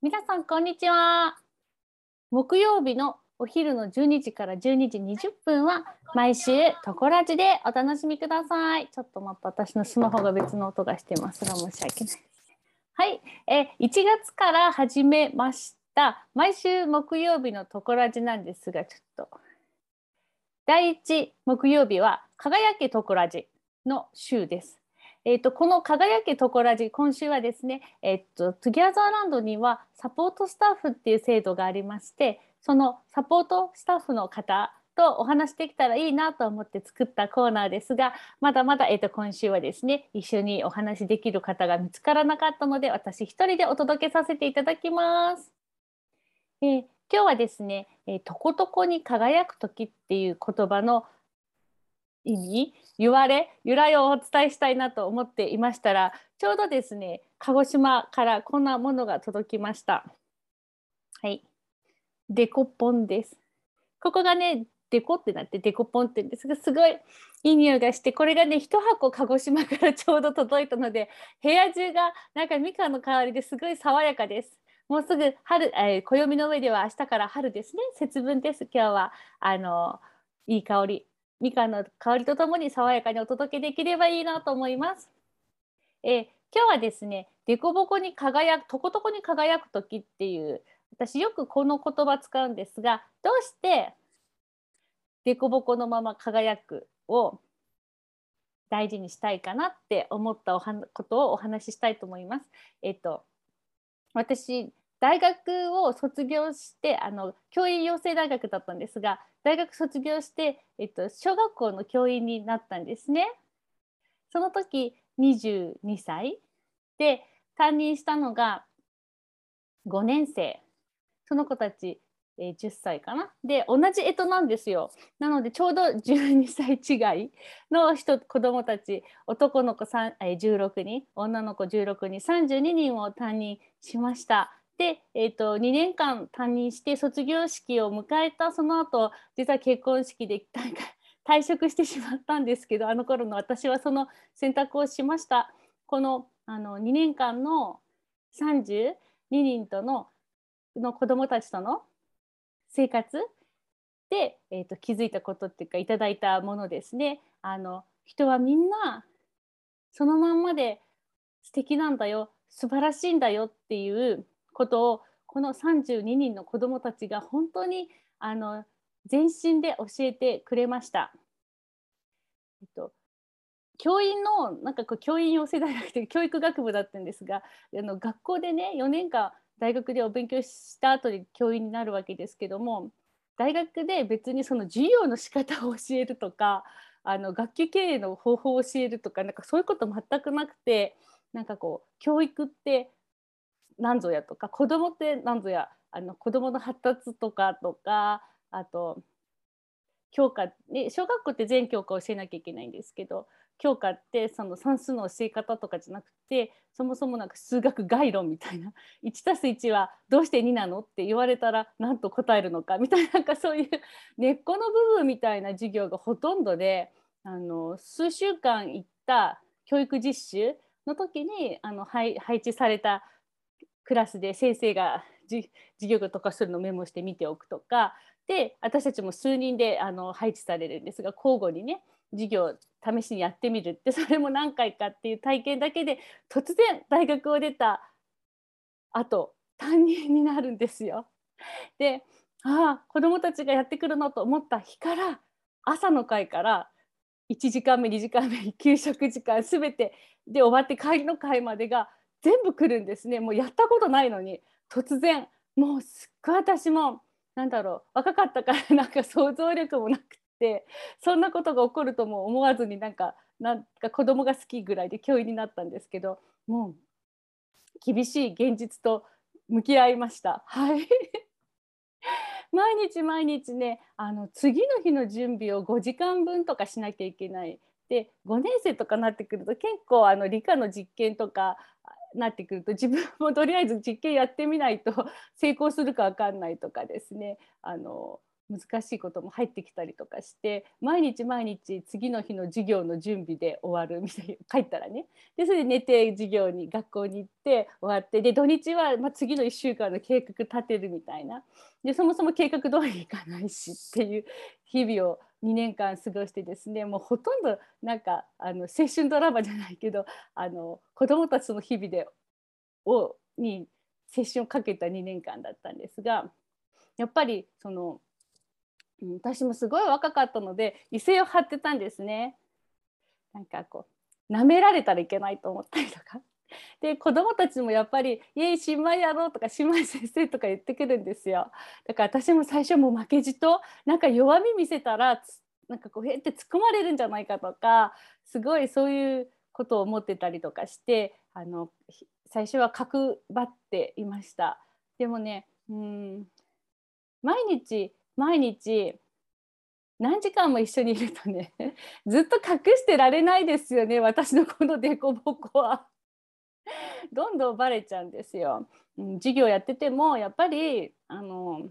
皆さんこんにちは。木曜日のお昼の12時から12時20分は毎週トコラジでお楽しみください。ちょっと待って私のスマホが別の音がしてますが申し訳ない。はい、え1月から始めました毎週木曜日のトコラジなんですがちょっと第1木曜日は輝けトコラジの週です。えーと、この「輝けトコラジ」今週はですね、えーと、トゥギャザーランドにはサポートスタッフっていう制度がありましてそのサポートスタッフの方とお話できたらいいなと思って作ったコーナーですがまだまだ、えーと、今週はですね一緒にお話できる方が見つからなかったので私一人でお届けさせていただきます。えー、今日はですね、えー、とことこに輝く時っていう言葉の意味言われ由来をお伝えしたいなと思っていましたらちょうどですね鹿児島からこんなものが届きました。はい。デコポンです。ここがねデコってなってデコポンって言うんですがすごいいい匂いがしてこれがね1箱鹿児島から ちょうど届いたので部屋中がなんかみかんの香りですごい爽やかです。もうすぐ春、えー、暦の上では明日から春ですね。節分です今日は。あのいい香り。みかんの香りとともに爽やかにお届けできればいいなと思います。えー、今日はですね、でこぼこに輝く、とことこに輝く時っていう、私よくこの言葉使うんですが、どうしてでこぼこのまま輝くを大事にしたいかなって思ったおはことをお話ししたいと思います。えっと私大学を卒業してあの教員養成大学だったんですが大学卒業して、えっと、小学校の教員になったんですね。その時22歳で担任したのが5年生。その子たち、えー、10歳かな。で同じ干支なんですよ。なのでちょうど12歳違いの人子どもたち男の子3、えー、16人女の子16人32人を担任しました。で、えーと、2年間担任して卒業式を迎えたその後実は結婚式で 退職してしまったんですけどあの頃の私はその選択をしました。このあの2年間の32人とのの子どもたちとの生活で、えーと、気づいたことっていうかいただいたものですね。あの人はみんなそのまんまで素敵なんだよ素晴らしいんだよっていうことをこの32人の子どもたちが本当にあの全身で教えてくれました。えっと、教員のなんかこう教員養成大学という教育学部だったんですがあの学校でね4年間大学でお勉強した後で教員になるわけですけども大学で別にその授業の仕方を教えるとかあの学級経営の方法を教えるとかなんかそういうこと全くなくてなんかこう教育って何ぞやとか子供って何ぞやあの子供の発達とかとかあと教科、ね、小学校って全教科教えなきゃいけないんですけど教科ってその算数の教え方とかじゃなくてそもそもなんか数学概論みたいな 1+1 はどうして2なのって言われたら何と答えるのかみたいななんかそういう根っこの部分みたいな授業がほとんどであの数週間行った教育実習の時にあの配置されたクラスで先生が授業とかするのをメモして見ておくとかで私たちも数人であの配置されるんですが交互にね授業試しにやってみるってそれも何回かっていう体験だけで突然大学を出たあと担任になるんですよ。でああ子どもたちがやってくるのと思った日から朝の会から1時間目2時間目給食時間全てで終わって帰りの会までが全部来るんですね。もうやったことないのに。突然もうすっごい私もなんだろう若かったからなんか想像力もなくてそんなことが起こるとも思わずになんかなんか子供が好きぐらいで教員になったんですけどもう厳しい現実と向き合いました。はい。毎日毎日ねあの次の日の準備を5時間分とかしなきゃいけないで5年生とかなってくると結構あの理科の実験とかなってくると自分も とりあえず実験やってみないと 成功するか分かんないとかですね。あの難しいことも入ってきたりとかして毎日毎日次の日の授業の準備で終わるみたいな 帰ったらね。でそれで寝て授業に学校に行って終わってで土日はま次の1週間の計画立てるみたいな。でそもそも計画通りにいかないしっていう日々を2年間過ごしてですねもうほとんどなんかあの青春ドラマじゃないけどあの子どもたちの日々でをに青春をかけた2年間だったんですがやっぱりその私もすごい若かったので威勢を張ってたんですね。なんかこう舐められたらいけないと思ったりとか。で子供たちもやっぱり「イエイ新米やろう」とか「新米先生」とか言ってくるんですよ。だから私も最初も負けじとなんか弱み見せたらなんかこうへって突っ込まれるんじゃないかとかすごいそういうことを思ってたりとかしてあの最初は角張っていました。でもねうん毎日毎日何時間も一緒にいるとねずっと隠してられないですよね私のこの凸凹は。どんどんバレちゃうんですよ。うん、授業やっててもやっぱりあの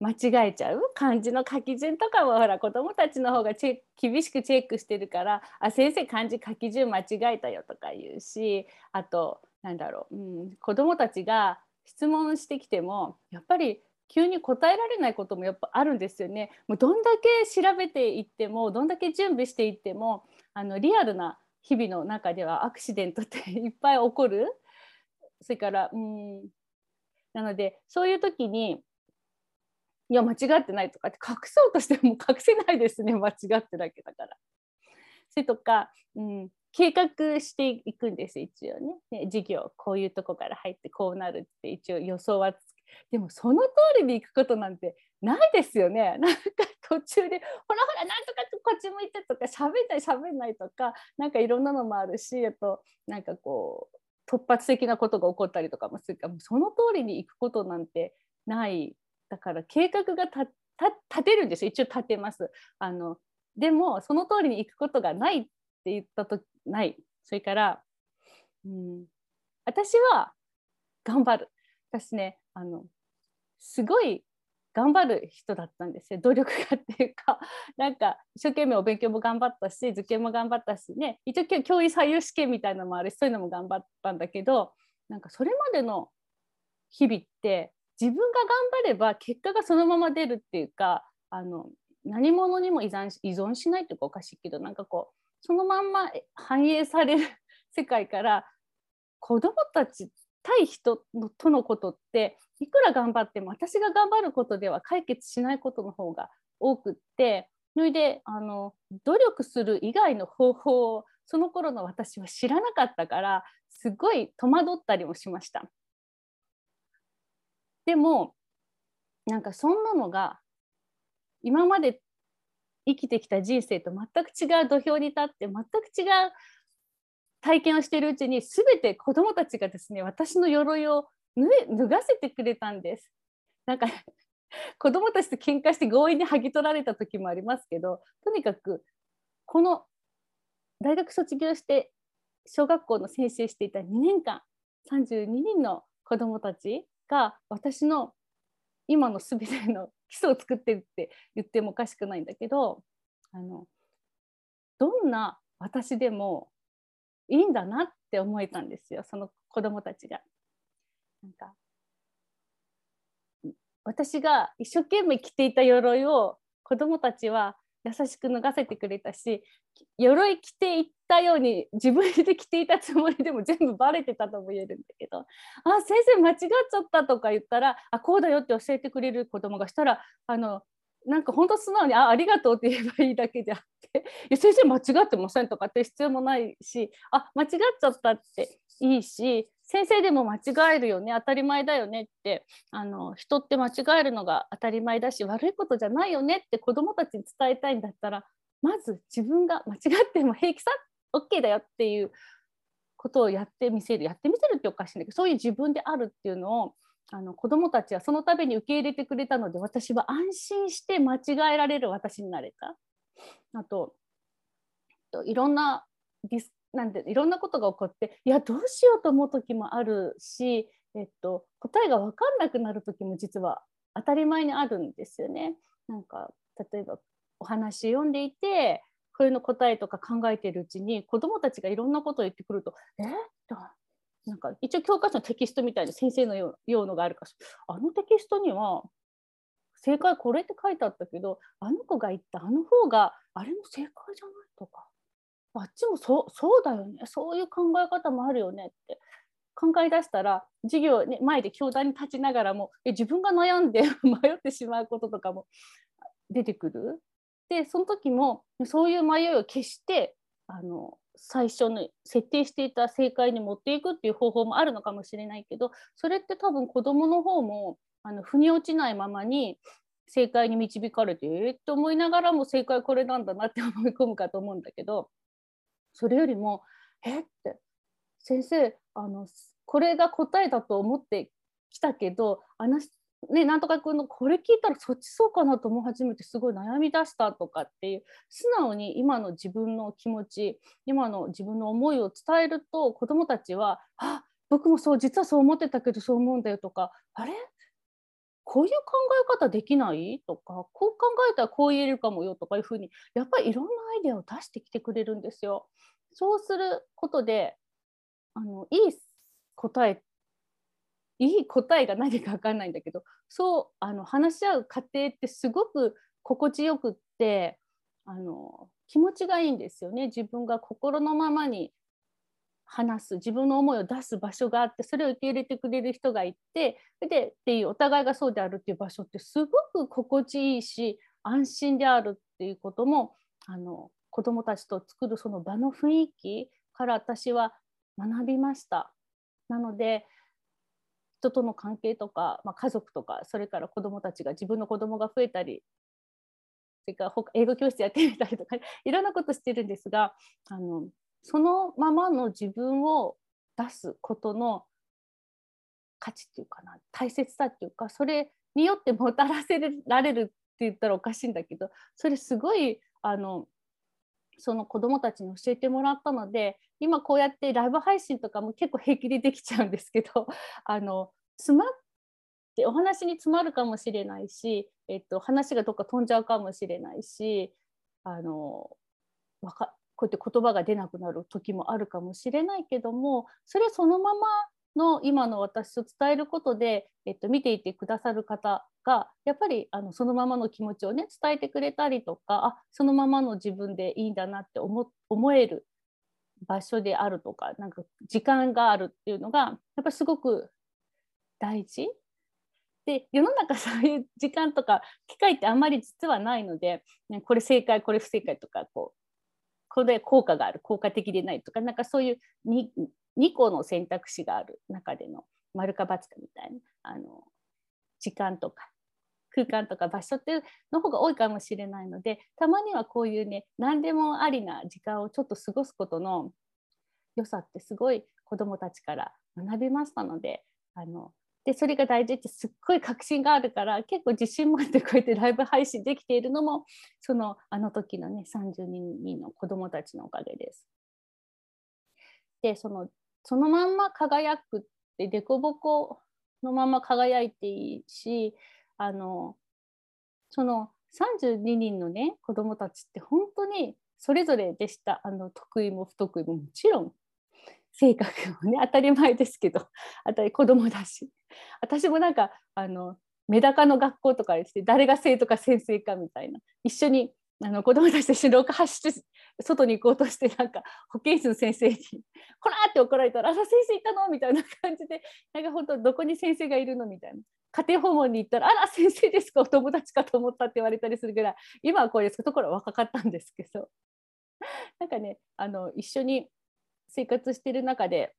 間違えちゃう漢字の書き順とかもほら子どもたちの方がチ厳しくチェックしてるから「あ先生漢字書き順間違えたよ」とか言うしあとなんだろう、うん、子どもたちが質問してきてもやっぱり急に答えられないこともやっぱあるんですよね。もうどんだけ調べていってもどんだけ準備していってもあのリアルな日々の中ではアクシデントっていっぱい起こる。それからうん。なのでそういう時にいや間違ってないとかって隠そうとしても隠せないですね。間違ってだけだから。それとか、うん、計画していくんです一応ね。ね授業こういうとこから入ってこうなるって一応予想はでもその通りに行くことなんてないですよね。なんか途中でほらほらなんとかこっち向いてとか喋んない喋んないとかなんかいろんなのもあるしあとなんかこう突発的なことが起こったりとかもする。かその通りに行くことなんてない。だから計画が立てるんですよ。一応立てます。あのでもその通りに行くことがないって言ったとない。それから、うん、私は頑張る。私ねあのすごい頑張る人だったんですよ。努力家っていうか。なんか一生懸命お勉強も頑張ったし受験も頑張ったしね。一応教員採用試験みたいなのもあるしそういうのも頑張ったんだけどなんかそれまでの日々って自分が頑張れば結果がそのまま出るっていうかあの何者にも依存依存しないっていうかおかしいけどなんかこうそのまんま反映される 世界から子どもたち対人のとのことっていくら頑張っても私が頑張ることでは解決しないことの方が多くってそれであの努力する以外の方法をその頃の私は知らなかったからすごい戸惑ったりもしました。でもなんかそんなのが今まで生きてきた人生と全く違う土俵に立って全く違う体験をしているうちに全て子どもたちがですね私の鎧を脱がせてくれたんです。なんか 子どもたちと喧嘩して強引に剥ぎ取られた時もありますけどとにかくこの大学卒業して小学校の先生していた2年間32人の子どもたちが私の今の全ての 基礎を作ってるって言ってもおかしくないんだけどあのどんな私でもいいんだなって思えたんですよその子どもたちが。なんか私が一生懸命着ていた鎧を子どもたちは優しく脱がせてくれたし鎧着ていったように自分で着ていたつもりでも全部バレてたとも言えるんだけど「あ先生間違っちゃった」とか言ったら「あこうだよ」って教えてくれる子供がしたらあのなんか本当素直に「あありがとう」って言えばいいだけであって「いや先生間違ってません」とかって必要もないし「あ間違っちゃった」っていいし先生でも間違えるよね当たり前だよねってあの人って間違えるのが当たり前だし悪いことじゃないよねって子どもたちに伝えたいんだったらまず自分が間違っても平気さ OK だよっていうことをやってみせるやってみせるっておかしいんだけどそういう自分であるっていうのをあの子どもたちはその度に受け入れてくれたので私は安心して間違えられる私になれた。あといろんなディスなんでいろんなことが起こっていやどうしようと思う時もあるし、えっと、答えが分かんなくなる時も実は当たり前にあるんですよね。なんか例えばお話読んでいてこれの答えとか考えてるうちに子どもたちがいろんなことを言ってくると「え？っとなんか一応教科書のテキストみたいな先生のようのがあるかしらあのテキストには正解これって書いてあったけどあの子が言ったあの方があれも正解じゃない？とかあっちもそうそうだよねそういう考え方もあるよねって考え出したら授業、ね、前で教壇に立ちながらもえ自分が悩んで 迷ってしまうこととかも出てくる。でその時もそういう迷いを消してあの最初に設定していた正解に持っていくっていう方法もあるのかもしれないけどそれって多分子どもの方もあの腑に落ちないままに正解に導かれてえー、って思いながらも正解これなんだなって思い込むかと思うんだけどそれよりも「え？っ?」て「先生あのこれが答えだと思ってきたけどあのね、なんとか君のこれ聞いたらそっちそうかなと思い始めてすごい悩み出したとかっていう素直に今の自分の気持ち今の自分の思いを伝えると子どもたちは「あ僕もそう実はそう思ってたけどそう思うんだよ」とか「あれ？こういう考え方できない？とかこう考えたらこう言えるかもよとかいうふうにやっぱりいろんなアイデアを出してきてくれるんですよ。そうすることであのいい答えいい答えが何か分かんないんだけどそうあの話し合う過程ってすごく心地よくってあの気持ちがいいんですよね自分が心のままに話す自分の思いを出す場所があってそれを受け入れてくれる人がいてでっていうお互いがそうであるっていう場所ってすごく心地いいし安心であるっていうこともあの子どもたちと作るその場の雰囲気から私は学びました。なので人との関係とか、まあ、家族とかそれから子どもたちが自分の子どもが増えたりそれから英語教室やってみたりとかいろんなことしてるんですがあのそのままの自分を出すことの価値っていうかな大切さっていうかそれによってもたらせられるって言ったらおかしいんだけどそれすごいあのその子どもたちに教えてもらったので今こうやってライブ配信とかも結構平気でできちゃうんですけど あの詰まってお話に詰まるかもしれないし、えっと、話がどっか飛んじゃうかもしれないしあのわかこうやって言葉が出なくなる時もあるかもしれないけどもそれそのままの今の私を伝えることで、えっと、見ていてくださる方がやっぱりあのそのままの気持ちをね伝えてくれたりとかあそのままの自分でいいんだなって思思える場所であるとかなんか時間があるっていうのがやっぱすごく大事。で世の中そういう時間とか機会ってあんまり実はないので、ね、これ正解これ不正解とかこうこれ効果がある効果的でないとかなんかそういう 2, 2個の選択肢がある中での丸か×かみたいなあの時間とか空間とか場所っていうの方が多いかもしれないのでたまにはこういうね何でもありな時間をちょっと過ごすことの良さってすごい子どもたちから学びましたのであのでそれが大事ってすっごい確信があるから結構自信持ってこうやってライブ配信できているのもそのあの時のね30人の子どもたちのおかげです。でそのそのまんま輝くって凸凹のまま輝いていいしあのその32人のね子どもたちって本当にそれぞれでしたあの得意も不得意ももちろん性格もね当たり前ですけど当たり子供だし私もなんかあのメダカの学校とかでして誰が生徒か先生かみたいな一緒にあの子供たちと一緒に廊下走って外に行こうとしてなんか保健室の先生に「こら!」って怒られたら「あ先生いたの?」みたいな感じでなんか本当どこに先生がいるのみたいな家庭訪問に行ったら「あら先生ですか？お友達かと思った」って言われたりするぐらい今はこういうところは若かったんですけどなんかねあの一緒に生活してる中で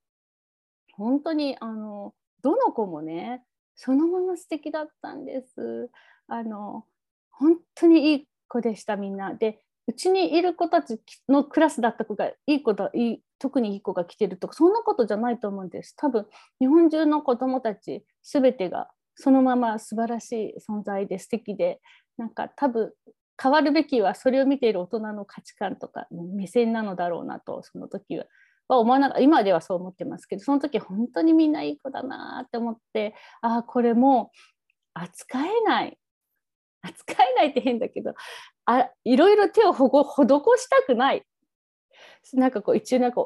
本当にあのどの子もねそのまま素敵だったんです。あの本当にいい子でしたみんな。でうちにいる子たちのクラスだった子がいい子だいい特にいい子が来てるとかそんなことじゃないと思うんです。多分日本中の子どもたち全てがそのまま素晴らしい存在で素敵でなんか多分変わるべきはそれを見ている大人の価値観とか目線なのだろうなとその時はは思わな今ではそう思ってますけどその時本当にみんないい子だなって思ってああこれも扱えない。扱えないって変だけどあいろいろ手をほご施したくない。なんかこう一応なんか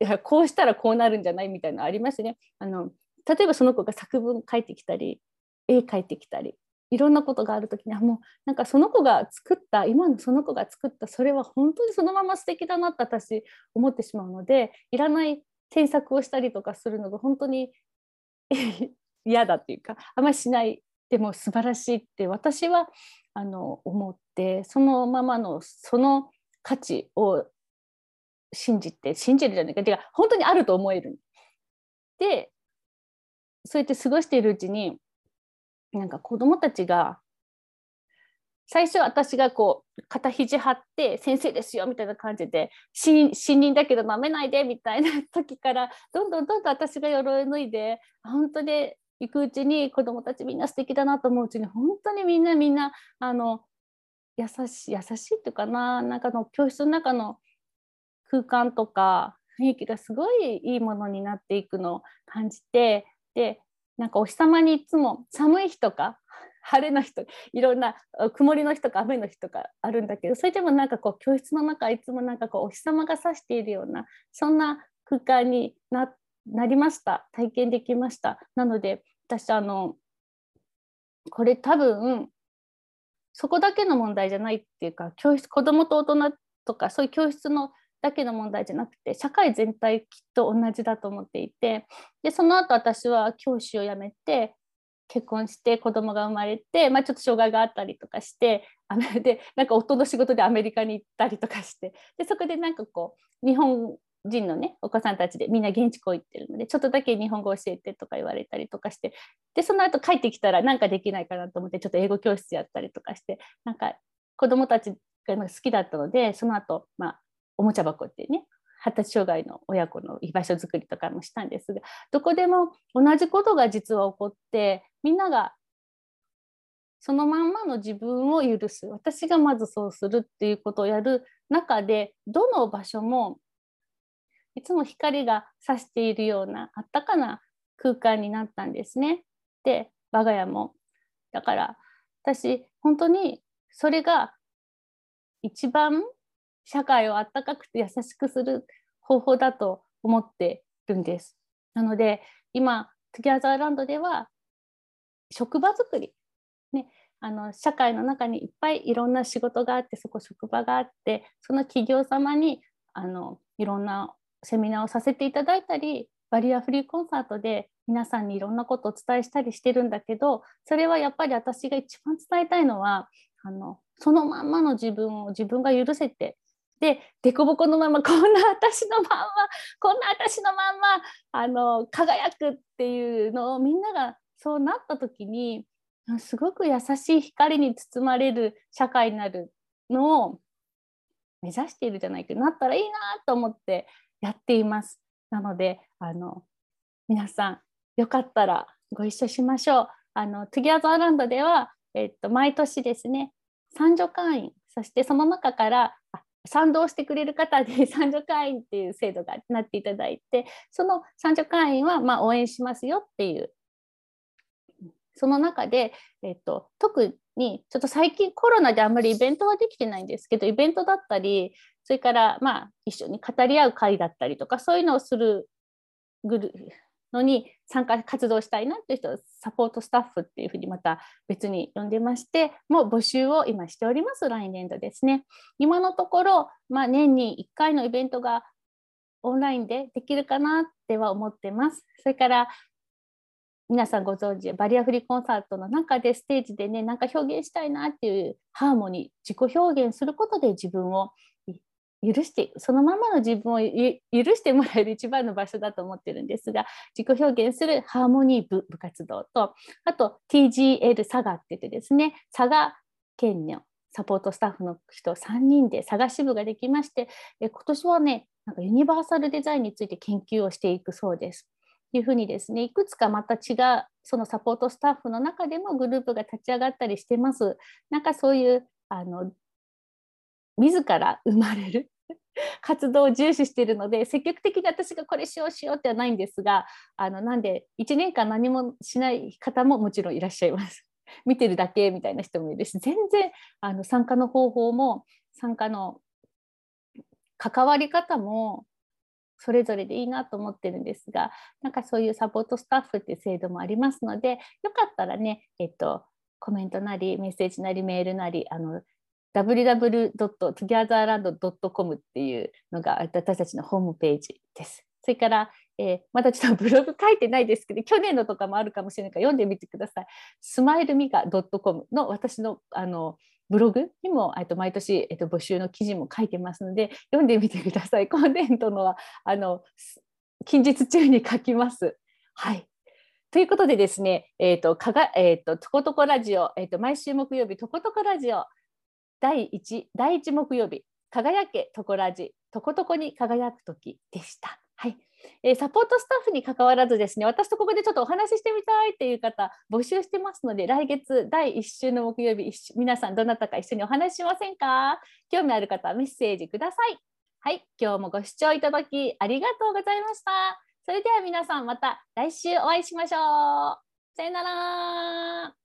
いやこうしたらこうなるんじゃないみたいなのありますね。あの例えばその子が作文書いてきたり絵描いてきたりいろんなことがある時にはもうなんかその子が作った今のその子が作ったそれは本当にそのまま素敵だなって私思ってしまうのでいらない添削をしたりとかするのが本当に 嫌だっていうかあんまりしないでも素晴らしいって私はあの思ってそのままのその価値を信じて信じるじゃないかてか本当にあると思える。でそうやって過ごしているうちになんか子どもたちが最初私がこう肩肘張って先生ですよみたいな感じで新任だけど舐めないでみたいな時からどんどんどんどん私が鎧脱いで本当に行くうちに子どもたちみんな素敵だなと思ううちに本当にみんなみんなあの優しい優しいっていうかななんかの教室の中の空間とか雰囲気がすごいいいものになっていくのを感じてでなんかお日様にいつも寒い日とか晴れの日といろんな曇りの日とか雨の日とかあるんだけどそれでもなんかこう教室の中いつもなんかこうお日様が差しているようなそんな空間にななりました。体験できました。なので私あのこれ多分そこだけの問題じゃないっていうか教室子どもと大人とかそういう教室のだけの問題じゃなくて社会全体きっと同じだと思っていてでその後私は教師を辞めて結婚して子供が生まれて、まあ、ちょっと障害があったりとかしてでなんか夫の仕事でアメリカに行ったりとかしてでそこでなんかこう日本人のねお子さんたちでみんな現地校行ってるのでちょっとだけ日本語教えてとか言われたりとかしてでその後帰ってきたらなんかできないかなと思ってちょっと英語教室やったりとかしてなんか子供たちが好きだったのでその後、まあおもちゃ箱ってね発達障害の親子の居場所づくりとかもしたんですがどこでも同じことが実は起こってみんながそのまんまの自分を許す私がまずそうするっていうことをやる中でどの場所もいつも光が差しているようなあったかな空間になったんですね。で我が家もだから私本当にそれが一番社会をあったかくて優しくする方法だと思ってるんです。なので今トゥギャザーランドでは職場づくり、ね、あの社会の中にいっぱいいろんな仕事があってそこ職場があってその企業様にあのいろんなセミナーをさせていただいたりバリアフリーコンサートで皆さんにいろんなことをお伝えしたりしてるんだけどそれはやっぱり私が一番伝えたいのはあのそのまんまの自分を自分が許せてで凸凹のままこんな私のまんまこんな私のまんまあの輝くっていうのをみんながそうなった時にすごく優しい光に包まれる社会になるのを目指しているじゃないけどなったらいいなと思ってやっています。なのであの皆さんよかったらご一緒しましょう。あのトゥギャザーランドでは、えっと、毎年ですね賛助会員そしてその中から賛同してくれる方に 賛助会員っていう制度がなっていただいてその賛助会員はま応援しますよっていうその中で、えっと、特にちょっと最近コロナであんまりイベントはできてないんですけどイベントだったりそれからまあ一緒に語り合う会だったりとかそういうのをするグルのに参加活動したいなっていう人をサポートスタッフっていうふうにまた別に呼んでましてもう募集を今しております来年度ですね。今のところ、まあ、年に1回のイベントがオンラインでできるかなっては思ってます。それから皆さんご存知バリアフリーコンサートの中でステージでねなんか表現したいなっていうハーモニー自己表現することで自分を許してそのままの自分を許してもらえる一番の場所だと思ってるんですが自己表現するハーモニー部部活動とあと TGL 佐賀って言ってですね佐賀県のサポートスタッフの人3人で佐賀支部ができましてえ今年はねなんかユニバーサルデザインについて研究をしていくそうです。いうふうにですねいくつかまた違うそのサポートスタッフの中でもグループが立ち上がったりしてます。なんかそういうあの自ら生まれる活動を重視しているので積極的に私がこれしようしようってはないんですがあのなんで1年間何もしない方ももちろんいらっしゃいます。見てるだけみたいな人もいるし全然あの参加の方法も参加の関わり方もそれぞれでいいなと思ってるんですがなんかそういうサポートスタッフっていう制度もありますのでよかったらね、えっと、コメントなりメッセージなりメールなりあの www.togetherland.com っていうのが私たちのホームページです。それから、えー、まだちょっとブログ書いてないですけど、去年のとかもあるかもしれないから読んでみてください。スマイルミガ .com の私のあのブログにもと毎年、えっと、募集の記事も書いてますので、読んでみてください。コンテントのはあの近日中に書きます。はい。ということでですね、えっ、ー、と、かが、えっ、ー、と、とことこラジオ、えっ、ー、と、毎週木曜日、とことこラジオ、第1、第1木曜日、輝けとこラジ、とことこに輝く時でした。はい。えー、サポートスタッフに関わらずですね、私とここでちょっとお話ししてみたいっていう方、募集してますので、来月第1週の木曜日、皆さんどなたか一緒にお話ししませんか？興味ある方はメッセージください。はい、今日もご視聴いただきありがとうございました。それでは皆さんまた来週お会いしましょう。さよなら。